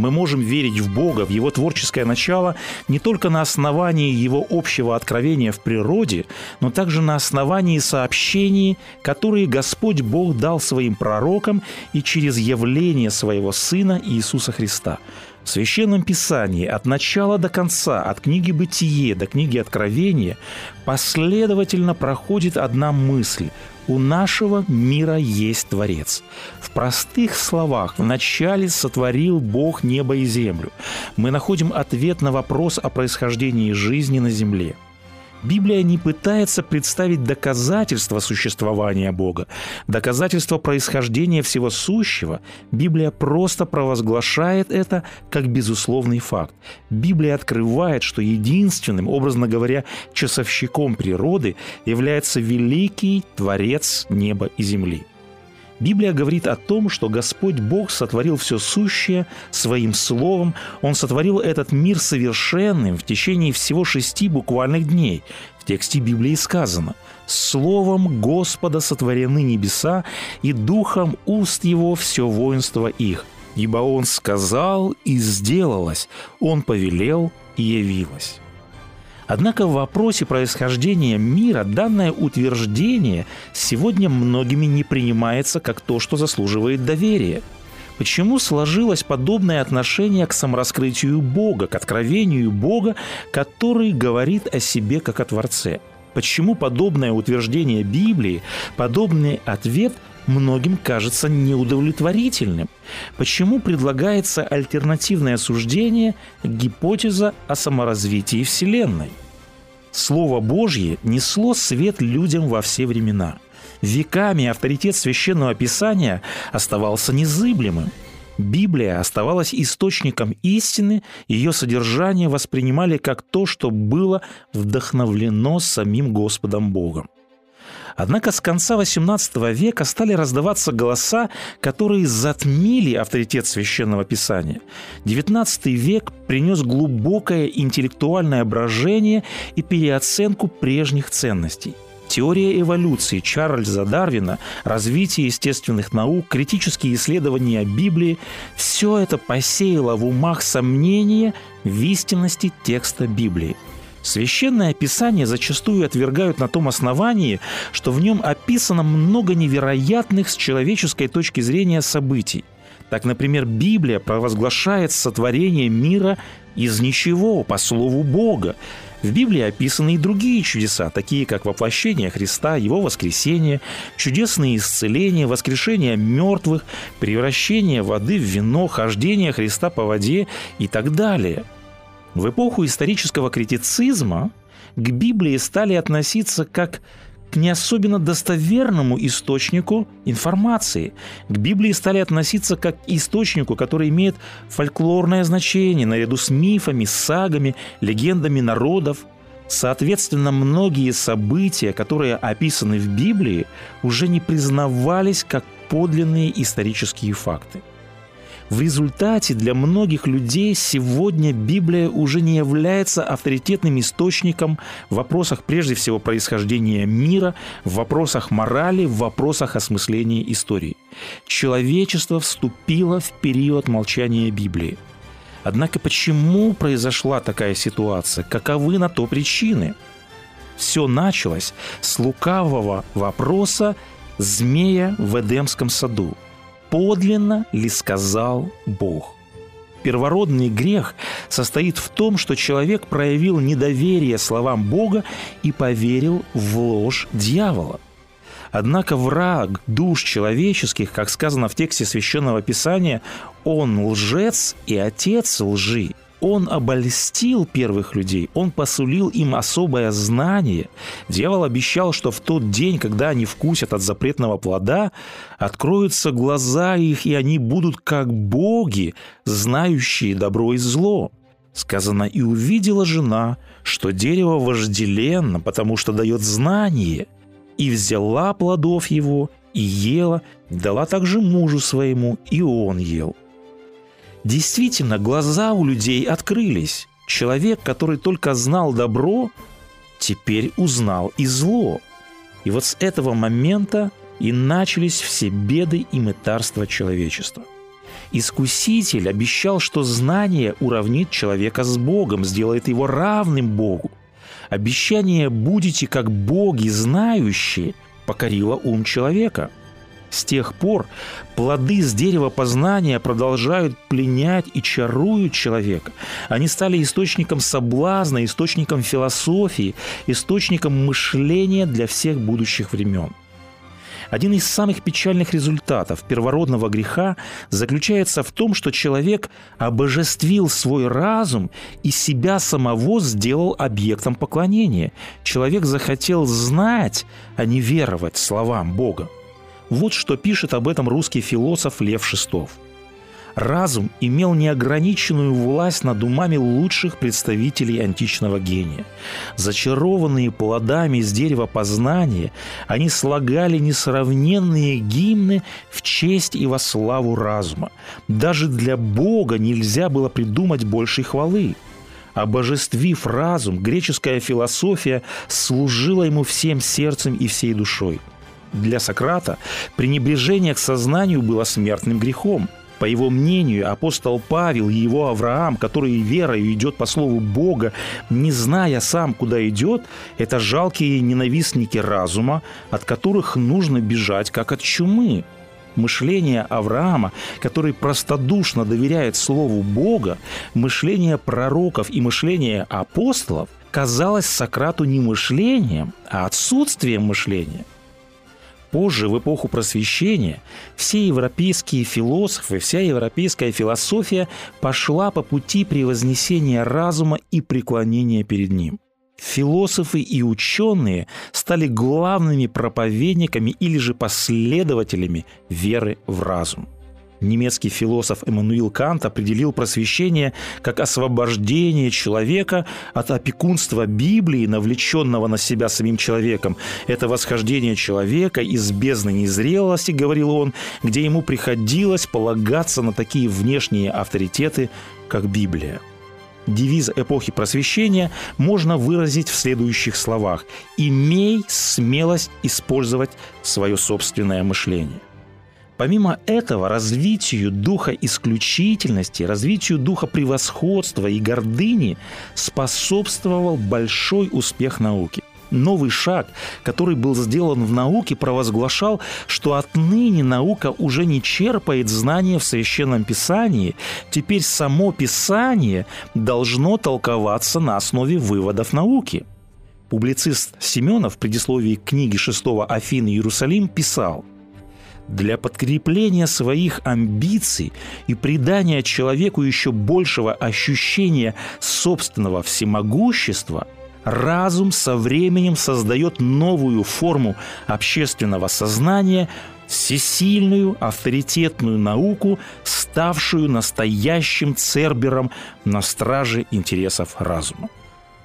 Мы можем верить в Бога, в Его творческое начало не только на основании Его общего откровения в природе, но также на основании сообщений, которые Господь Бог дал своим пророкам и через явление своего Сына Иисуса Христа. В Священном Писании от начала до конца, от книги «Бытие» до книги «Откровения» последовательно проходит одна мысль – у нашего мира есть Творец. В простых словах, вначале сотворил Бог небо и землю. Мы находим ответ на вопрос о происхождении жизни на земле – Библия не пытается представить доказательства существования Бога, доказательства происхождения всего сущего. Библия просто провозглашает это как безусловный факт. Библия открывает, что единственным, образно говоря, часовщиком природы является великий Творец неба и земли. Библия говорит о том, что Господь Бог сотворил все сущее своим словом. Он сотворил этот мир совершенным в течение всего шести буквальных дней. В тексте Библии сказано «Словом Господа сотворены небеса, и духом уст Его все воинство их. Ибо Он сказал, и сделалось, Он повелел, и явилось». Однако в вопросе происхождения мира данное утверждение сегодня многими не принимается как то, что заслуживает доверия. Почему сложилось подобное отношение к самораскрытию Бога, к откровению Бога, который говорит о себе как о Творце? Почему подобное утверждение Библии, подобный ответ многим кажется неудовлетворительным? Почему предлагается альтернативное суждение, гипотеза о саморазвитии Вселенной? Слово Божье несло свет людям во все времена. Веками авторитет священного писания оставался незыблемым. Библия оставалась источником истины, ее содержание воспринимали как то, что было вдохновлено самим Господом Богом. Однако с конца XVIII века стали раздаваться голоса, которые затмили авторитет Священного Писания. XIX век принес глубокое интеллектуальное брожение и переоценку прежних ценностей – Теория эволюции Чарльза Дарвина, развитие естественных наук, критические исследования Библии – все это посеяло в умах сомнения в истинности текста Библии – Священное Писание зачастую отвергают на том основании, что в нем описано много невероятных с человеческой точки зрения событий. Так, например, Библия провозглашает сотворение мира из ничего, по слову Бога. В Библии описаны и другие чудеса, такие как воплощение Христа, Его воскресение, чудесные исцеления, воскрешение мертвых, превращение воды в вино, хождение Христа по воде и так далее – в эпоху исторического критицизма к Библии стали относиться как к не особенно достоверному источнику информации. К Библии стали относиться как к источнику, который имеет фольклорное значение наряду с мифами, сагами, легендами народов. Соответственно, многие события, которые описаны в Библии, уже не признавались как подлинные исторические факты. В результате для многих людей сегодня Библия уже не является авторитетным источником в вопросах прежде всего происхождения мира, в вопросах морали, в вопросах осмысления истории. Человечество вступило в период молчания Библии. Однако почему произошла такая ситуация? Каковы на то причины? Все началось с лукавого вопроса змея в Эдемском саду – подлинно ли сказал Бог. Первородный грех состоит в том, что человек проявил недоверие словам Бога и поверил в ложь дьявола. Однако враг душ человеческих, как сказано в тексте Священного Писания, он лжец и отец лжи – он обольстил первых людей, он посулил им особое знание. Дьявол обещал, что в тот день, когда они вкусят от запретного плода, откроются глаза их, и они будут как боги, знающие добро и зло. Сказано, и увидела жена, что дерево вожделенно, потому что дает знание, и взяла плодов его, и ела, дала также мужу своему, и он ел. Действительно, глаза у людей открылись. Человек, который только знал добро, теперь узнал и зло. И вот с этого момента и начались все беды и мытарства человечества. Искуситель обещал, что знание уравнит человека с Богом, сделает его равным Богу. Обещание «будете как боги знающие» покорило ум человека – с тех пор плоды с дерева познания продолжают пленять и чаруют человека. Они стали источником соблазна, источником философии, источником мышления для всех будущих времен. Один из самых печальных результатов первородного греха заключается в том, что человек обожествил свой разум и себя самого сделал объектом поклонения. Человек захотел знать, а не веровать словам Бога. Вот что пишет об этом русский философ Лев Шестов. Разум имел неограниченную власть над умами лучших представителей античного гения. Зачарованные плодами из дерева познания, они слагали несравненные гимны в честь и во славу разума. Даже для Бога нельзя было придумать большей хвалы. Обожествив разум, греческая философия служила ему всем сердцем и всей душой – для Сократа пренебрежение к сознанию было смертным грехом. По его мнению, апостол Павел и его Авраам, который верою идет по слову Бога, не зная сам, куда идет, это жалкие ненавистники разума, от которых нужно бежать, как от чумы. Мышление Авраама, который простодушно доверяет Слову Бога, мышление пророков и мышление апостолов казалось Сократу не мышлением, а отсутствием мышления – Позже, в эпоху просвещения, все европейские философы, вся европейская философия пошла по пути превознесения разума и преклонения перед ним. Философы и ученые стали главными проповедниками или же последователями веры в разум – Немецкий философ Эммануил Кант определил просвещение как освобождение человека от опекунства Библии, навлеченного на себя самим человеком. Это восхождение человека из бездны незрелости, говорил он, где ему приходилось полагаться на такие внешние авторитеты, как Библия. Девиз эпохи просвещения можно выразить в следующих словах «Имей смелость использовать свое собственное мышление». Помимо этого, развитию духа исключительности, развитию духа превосходства и гордыни способствовал большой успех науки. Новый шаг, который был сделан в науке, провозглашал, что отныне наука уже не черпает знания в Священном Писании, теперь само Писание должно толковаться на основе выводов науки. Публицист Семенов в предисловии книги 6 Афины Иерусалим писал – для подкрепления своих амбиций и придания человеку еще большего ощущения собственного всемогущества, разум со временем создает новую форму общественного сознания, всесильную авторитетную науку, ставшую настоящим цербером на страже интересов разума.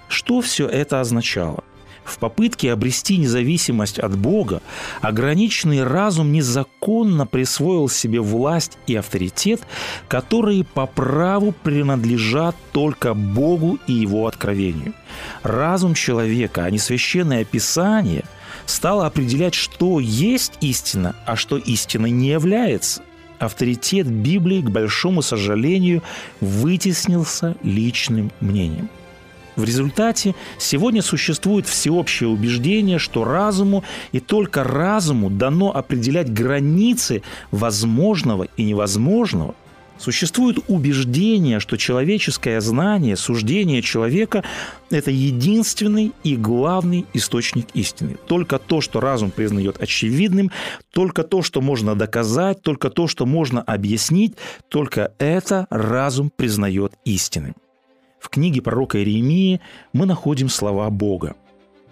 Что все это означало – в попытке обрести независимость от Бога, ограниченный разум незаконно присвоил себе власть и авторитет, которые по праву принадлежат только Богу и Его откровению. Разум человека, а не священное Писание, стало определять, что есть истина, а что истиной не является – авторитет Библии, к большому сожалению, вытеснился личным мнением. В результате сегодня существует всеобщее убеждение, что разуму и только разуму дано определять границы возможного и невозможного. Существует убеждение, что человеческое знание, суждение человека – это единственный и главный источник истины. Только то, что разум признает очевидным, только то, что можно доказать, только то, что можно объяснить, только это разум признает истинным. В книге пророка Иеремии мы находим слова Бога.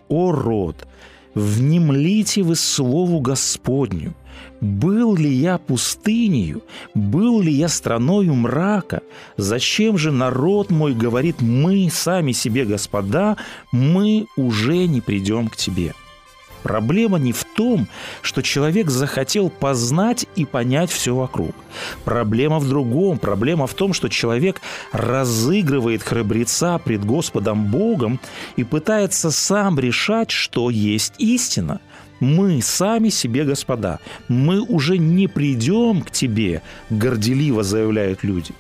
«О род, внемлите вы слову Господню, был ли я пустынею, был ли я страною мрака? Зачем же народ мой говорит, мы сами себе, господа, мы уже не придем к тебе?» Проблема не в том, что человек захотел познать и понять все вокруг. Проблема в другом. Проблема в том, что человек разыгрывает храбреца пред Господом Богом и пытается сам решать, что есть истина. Мы сами себе господа. Мы уже не придем к тебе, горделиво заявляют люди.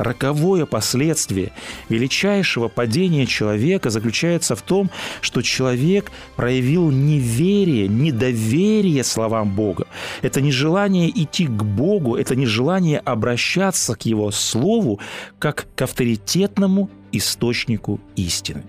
Роковое последствие величайшего падения человека заключается в том, что человек проявил неверие, недоверие словам Бога. Это не желание идти к Богу, это не желание обращаться к Его Слову как к авторитетному источнику истины.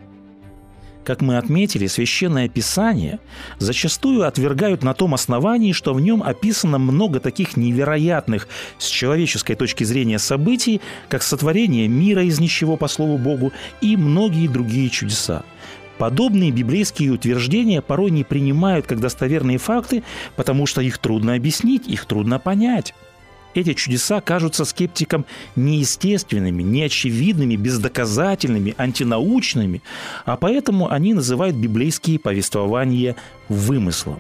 Как мы отметили, священное писание зачастую отвергают на том основании, что в нем описано много таких невероятных с человеческой точки зрения событий, как сотворение мира из ничего по слову Богу и многие другие чудеса. Подобные библейские утверждения порой не принимают как достоверные факты, потому что их трудно объяснить, их трудно понять. Эти чудеса кажутся скептикам неестественными, неочевидными, бездоказательными, антинаучными, а поэтому они называют библейские повествования вымыслом.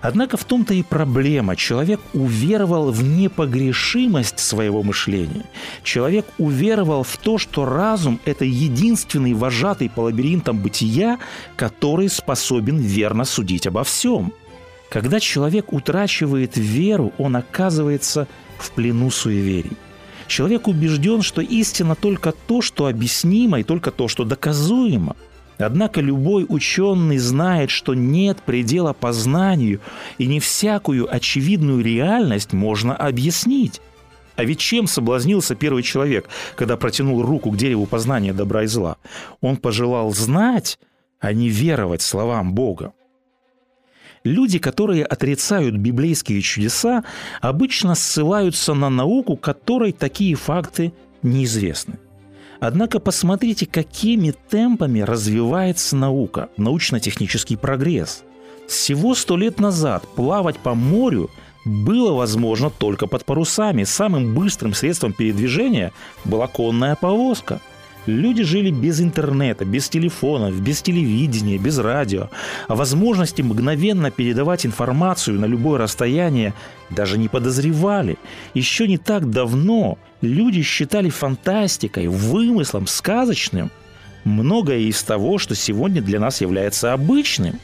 Однако в том-то и проблема. Человек уверовал в непогрешимость своего мышления. Человек уверовал в то, что разум – это единственный вожатый по лабиринтам бытия, который способен верно судить обо всем – когда человек утрачивает веру, он оказывается в плену суеверий. Человек убежден, что истина только то, что объяснимо, и только то, что доказуемо. Однако любой ученый знает, что нет предела познанию, и не всякую очевидную реальность можно объяснить. А ведь чем соблазнился первый человек, когда протянул руку к дереву познания добра и зла? Он пожелал знать, а не веровать словам Бога. Люди, которые отрицают библейские чудеса, обычно ссылаются на науку, которой такие факты неизвестны. Однако посмотрите, какими темпами развивается наука, научно-технический прогресс. Всего сто лет назад плавать по морю было возможно только под парусами. Самым быстрым средством передвижения была конная повозка – Люди жили без интернета, без телефонов, без телевидения, без радио. О возможности мгновенно передавать информацию на любое расстояние даже не подозревали. Еще не так давно люди считали фантастикой, вымыслом, сказочным многое из того, что сегодня для нас является обычным.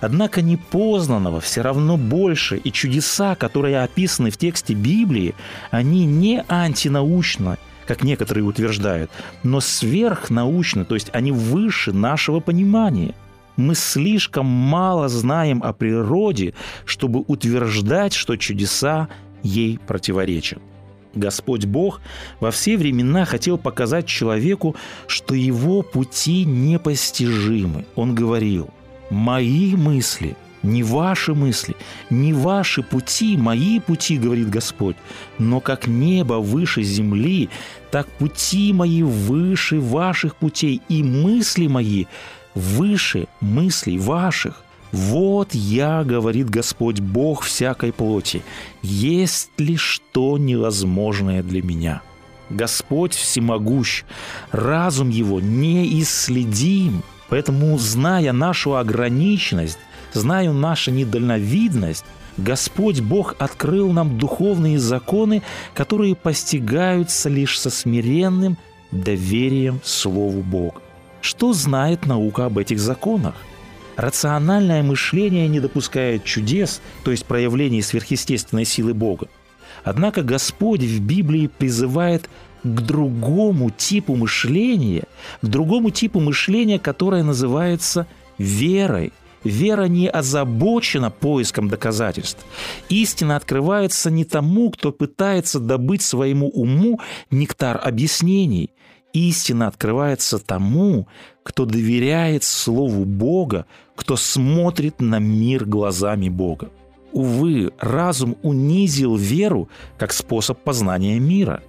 Однако непознанного все равно больше, и чудеса, которые описаны в тексте Библии, они не антинаучно – как некоторые утверждают, но сверхнаучно, то есть они выше нашего понимания. Мы слишком мало знаем о природе, чтобы утверждать, что чудеса ей противоречат. Господь Бог во все времена хотел показать человеку, что его пути непостижимы. Он говорил, «Мои мысли – не ваши мысли, не ваши пути, мои пути, говорит Господь, но как небо выше земли, так пути мои выше ваших путей, и мысли мои выше мыслей ваших. Вот я, говорит Господь Бог всякой плоти, есть ли что невозможное для меня? Господь всемогущ, разум его неисследим, поэтому, зная нашу ограниченность, знаю нашу недальновидность, Господь Бог открыл нам духовные законы, которые постигаются лишь со смиренным доверием Слову Бога. Что знает наука об этих законах? Рациональное мышление не допускает чудес, то есть проявлений сверхъестественной силы Бога. Однако Господь в Библии призывает к другому типу мышления, к другому типу мышления, которое называется верой, Вера не озабочена поиском доказательств. Истина открывается не тому, кто пытается добыть своему уму нектар объяснений. Истина открывается тому, кто доверяет Слову Бога, кто смотрит на мир глазами Бога. Увы, разум унизил веру как способ познания мира.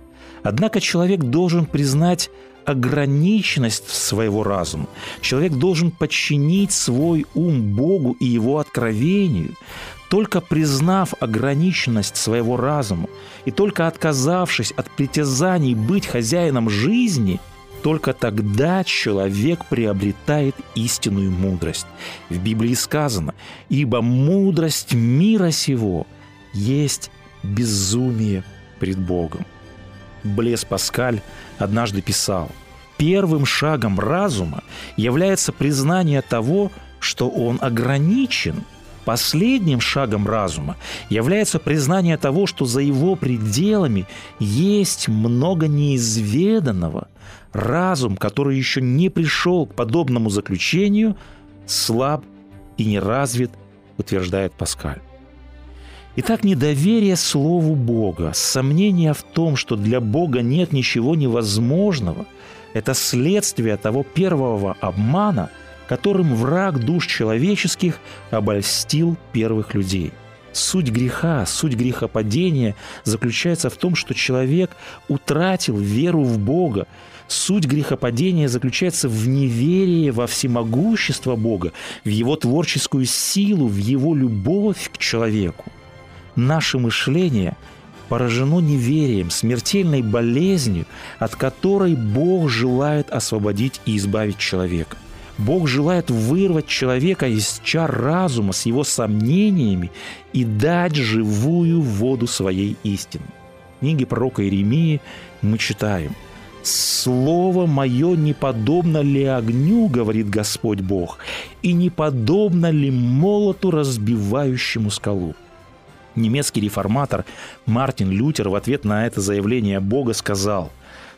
Однако человек должен признать ограниченность своего разума. Человек должен подчинить свой ум Богу и его откровению. Только признав ограниченность своего разума и только отказавшись от притязаний быть хозяином жизни, только тогда человек приобретает истинную мудрость. В Библии сказано, «Ибо мудрость мира сего есть безумие пред Богом». Блес Паскаль однажды писал, «Первым шагом разума является признание того, что он ограничен. Последним шагом разума является признание того, что за его пределами есть много неизведанного. Разум, который еще не пришел к подобному заключению, слаб и не развит, утверждает Паскаль. Итак, недоверие Слову Бога, сомнение в том, что для Бога нет ничего невозможного, это следствие того первого обмана, которым враг душ человеческих обольстил первых людей. Суть греха, суть грехопадения заключается в том, что человек утратил веру в Бога. Суть грехопадения заключается в неверии во всемогущество Бога, в Его творческую силу, в Его любовь к человеку – наше мышление поражено неверием, смертельной болезнью, от которой Бог желает освободить и избавить человека. Бог желает вырвать человека из чар разума с его сомнениями и дать живую воду своей истины. В книге пророка Иеремии мы читаем «Слово мое не подобно ли огню, говорит Господь Бог, и не подобно ли молоту, разбивающему скалу?» Немецкий реформатор Мартин Лютер в ответ на это заявление Бога сказал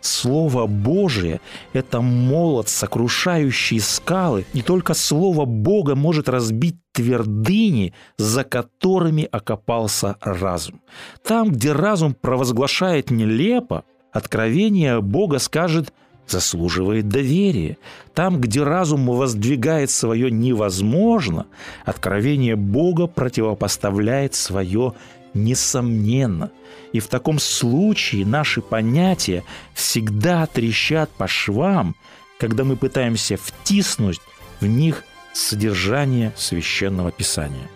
Слово Божие – это молот, сокрушающий скалы. Не только Слово Бога может разбить твердыни, за которыми окопался разум. Там, где разум провозглашает нелепо, откровение Бога скажет заслуживает доверия. Там, где разум воздвигает свое невозможно, откровение Бога противопоставляет свое несомненно. И в таком случае наши понятия всегда трещат по швам, когда мы пытаемся втиснуть в них содержание священного писания.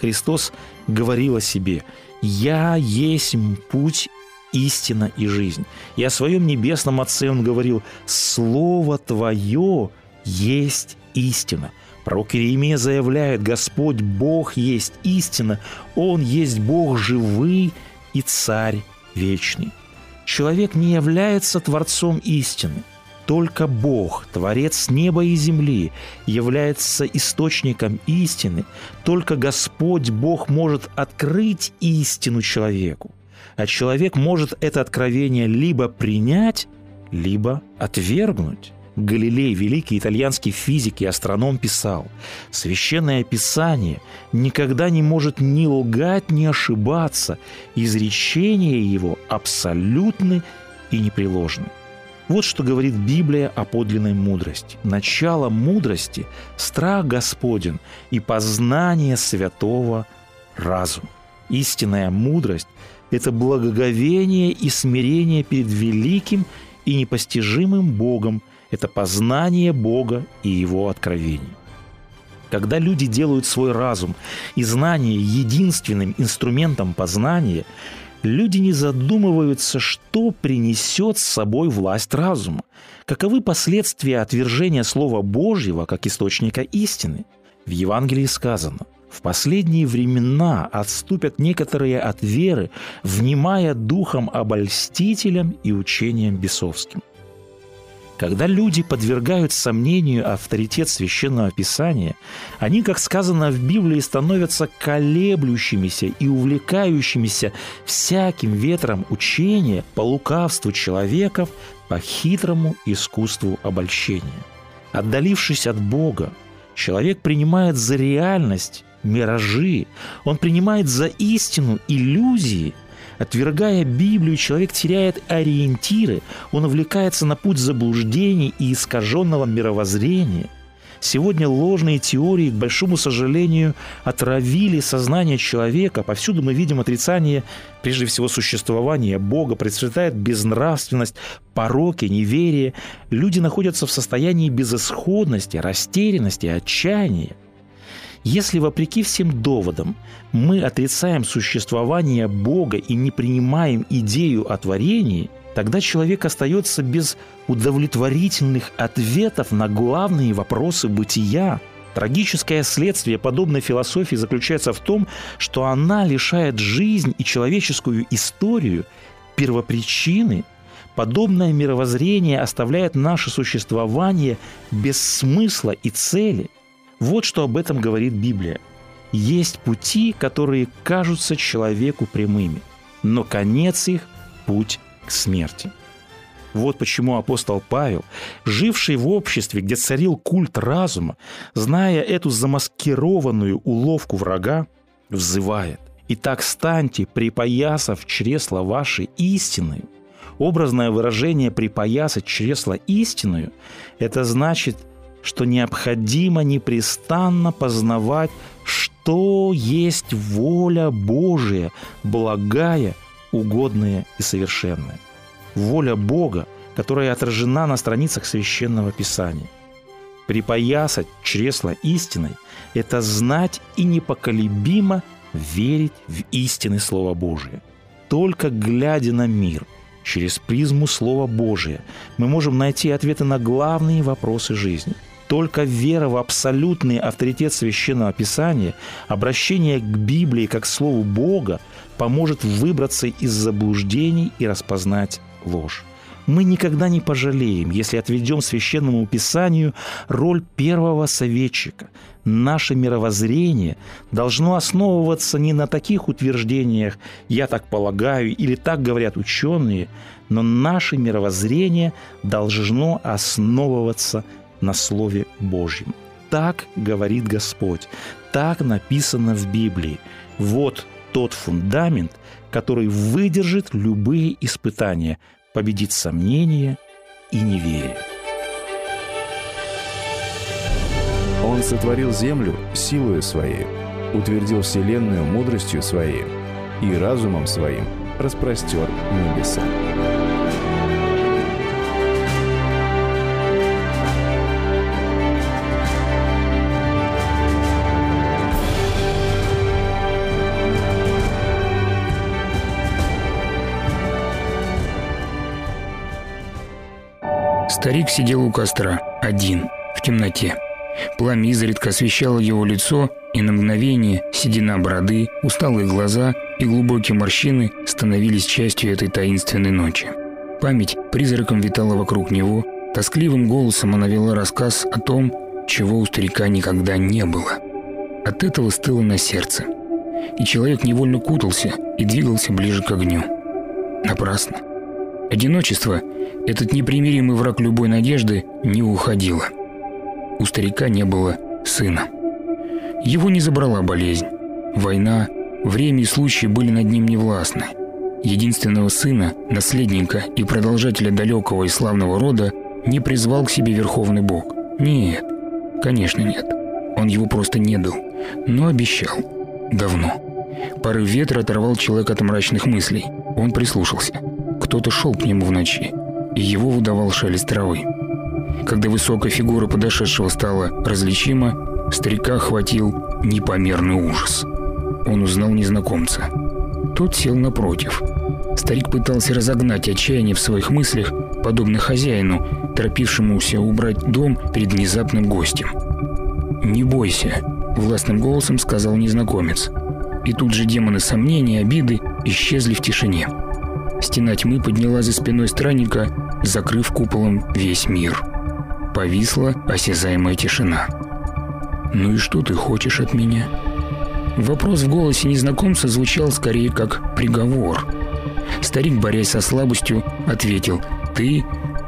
Христос говорил о себе «Я есть путь истина и жизнь. И о своем небесном Отце он говорил, «Слово Твое есть истина». Пророк Иеремия заявляет, Господь Бог есть истина, Он есть Бог живый и Царь вечный. Человек не является Творцом истины. Только Бог, Творец неба и земли, является источником истины. Только Господь Бог может открыть истину человеку а человек может это откровение либо принять, либо отвергнуть. Галилей, великий итальянский физик и астроном, писал, «Священное Писание никогда не может ни лгать, ни ошибаться. Изречения его абсолютны и непреложны». Вот что говорит Библия о подлинной мудрости. Начало мудрости – страх Господен и познание святого разума. Истинная мудрость это благоговение и смирение перед великим и непостижимым Богом, это познание Бога и Его откровений. Когда люди делают свой разум и знание единственным инструментом познания, люди не задумываются, что принесет с собой власть разума, каковы последствия отвержения Слова Божьего как источника истины. В Евангелии сказано – в последние времена отступят некоторые от веры, внимая духом обольстителям и учениям бесовским. Когда люди подвергают сомнению авторитет священного писания, они, как сказано в Библии, становятся колеблющимися и увлекающимися всяким ветром учения по лукавству человеков, по хитрому искусству обольщения. Отдалившись от Бога, человек принимает за реальность миражи. Он принимает за истину иллюзии. Отвергая Библию, человек теряет ориентиры, он увлекается на путь заблуждений и искаженного мировоззрения. Сегодня ложные теории, к большому сожалению, отравили сознание человека. Повсюду мы видим отрицание, прежде всего, существования Бога, процветает безнравственность, пороки, неверие. Люди находятся в состоянии безысходности, растерянности, отчаяния. Если, вопреки всем доводам, мы отрицаем существование Бога и не принимаем идею о творении, тогда человек остается без удовлетворительных ответов на главные вопросы бытия. Трагическое следствие подобной философии заключается в том, что она лишает жизнь и человеческую историю первопричины. Подобное мировоззрение оставляет наше существование без смысла и цели – вот что об этом говорит Библия. Есть пути, которые кажутся человеку прямыми, но конец их – путь к смерти. Вот почему апостол Павел, живший в обществе, где царил культ разума, зная эту замаскированную уловку врага, взывает «Итак станьте, припоясав чресла вашей истины». Образное выражение «припоясать чресла истинную» – это значит – что необходимо непрестанно познавать, что есть воля Божия, благая, угодная и совершенная. Воля Бога, которая отражена на страницах Священного Писания. Припоясать чресло истиной – это знать и непоколебимо верить в истины Слова Божия. Только глядя на мир через призму Слова Божия мы можем найти ответы на главные вопросы жизни – только вера в абсолютный авторитет Священного Писания, обращение к Библии как к Слову Бога поможет выбраться из заблуждений и распознать ложь. Мы никогда не пожалеем, если отведем Священному Писанию роль первого советчика. Наше мировоззрение должно основываться не на таких утверждениях «я так полагаю» или «так говорят ученые», но наше мировоззрение должно основываться на Слове Божьем. Так говорит Господь, так написано в Библии. Вот тот фундамент, который выдержит любые испытания, победит сомнения и неверие. Он сотворил землю силою своей, утвердил вселенную мудростью своей и разумом своим распростер небеса. Старик сидел у костра, один, в темноте. Пламя изредка освещало его лицо, и на мгновение седина бороды, усталые глаза и глубокие морщины становились частью этой таинственной ночи. Память призраком витала вокруг него, тоскливым голосом она вела рассказ о том, чего у старика никогда не было. От этого стыло на сердце. И человек невольно кутался и двигался ближе к огню. Напрасно. Одиночество, этот непримиримый враг любой надежды, не уходило. У старика не было сына. Его не забрала болезнь. Война, время и случаи были над ним невластны. Единственного сына, наследника и продолжателя далекого и славного рода не призвал к себе Верховный Бог. Нет, конечно нет. Он его просто не дал, но обещал. Давно. Порыв ветра оторвал человека от мрачных мыслей. Он прислушался. Кто-то шел к нему в ночи, и его выдавал шелест травы. Когда высокая фигура подошедшего стала различима, старика охватил непомерный ужас. Он узнал незнакомца. Тот сел напротив. Старик пытался разогнать отчаяние в своих мыслях, подобно хозяину, торопившемуся убрать дом перед внезапным гостем. «Не бойся», — властным голосом сказал незнакомец. И тут же демоны сомнений, обиды исчезли в тишине. Стена тьмы подняла за спиной странника, закрыв куполом весь мир. Повисла осязаемая тишина. «Ну и что ты хочешь от меня?» Вопрос в голосе незнакомца звучал скорее как приговор. Старик, борясь со слабостью, ответил «Ты...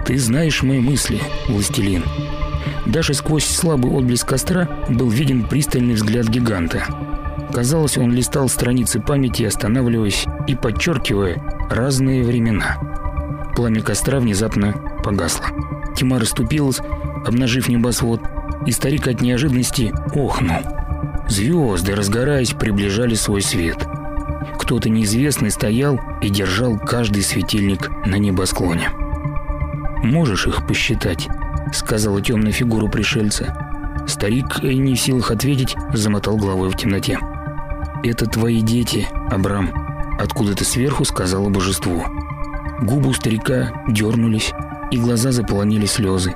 ты знаешь мои мысли, властелин». Даже сквозь слабый отблеск костра был виден пристальный взгляд гиганта. Казалось, он листал страницы памяти, останавливаясь и подчеркивая разные времена. Пламя костра внезапно погасло. Тьма расступилась, обнажив небосвод, и старик от неожиданности охнул. Звезды, разгораясь, приближали свой свет. Кто-то неизвестный стоял и держал каждый светильник на небосклоне. «Можешь их посчитать?» — сказала темная фигура пришельца. Старик, не в силах ответить, замотал головой в темноте. «Это твои дети, Абрам», — откуда-то сверху сказала божество. Губы у старика дернулись, и глаза заполонили слезы.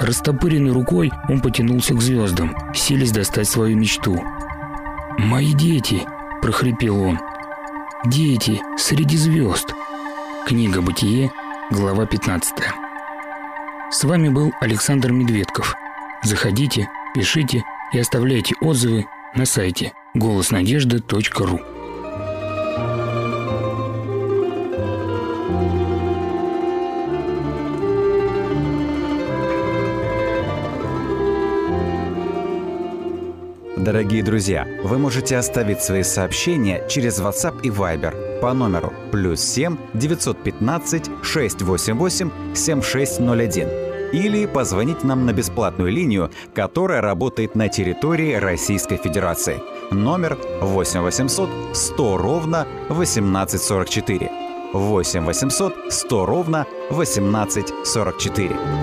Растопыренной рукой он потянулся к звездам, силясь достать свою мечту. «Мои дети!» – прохрипел он. «Дети среди звезд!» Книга «Бытие», глава 15. С вами был Александр Медведков. Заходите, пишите и оставляйте отзывы на сайте голоснадежда.ру. Дорогие друзья, вы можете оставить свои сообщения через WhatsApp и Viber по номеру плюс 7 915 688 7601 или позвонить нам на бесплатную линию, которая работает на территории Российской Федерации. Номер 8 800 100 ровно 1844. 8 800 100 ровно 1844.